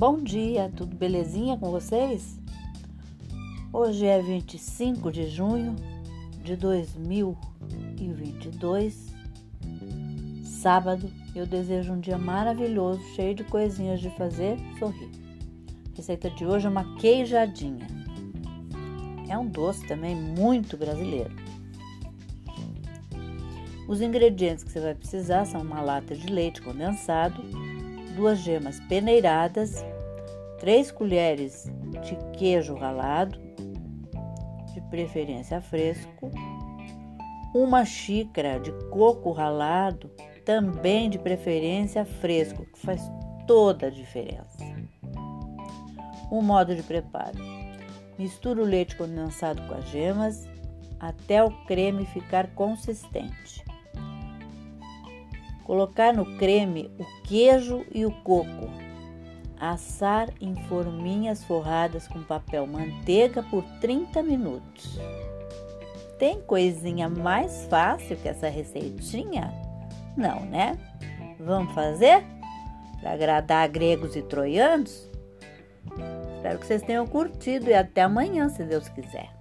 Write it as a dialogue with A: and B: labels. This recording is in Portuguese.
A: Bom dia, tudo belezinha com vocês? Hoje é 25 de junho de 2022, sábado. Eu desejo um dia maravilhoso, cheio de coisinhas de fazer sorrir. A receita de hoje é uma queijadinha. É um doce também muito brasileiro. Os ingredientes que você vai precisar são uma lata de leite condensado, duas gemas peneiradas, três colheres de queijo ralado, de preferência fresco, uma xícara de coco ralado, também de preferência fresco, que faz toda a diferença. O modo de preparo: mistura o leite condensado com as gemas até o creme ficar consistente. Colocar no creme o queijo e o coco. Assar em forminhas forradas com papel manteiga por 30 minutos. Tem coisinha mais fácil que essa receitinha? Não, né? Vamos fazer? Para agradar gregos e troianos? Espero que vocês tenham curtido e até amanhã, se Deus quiser.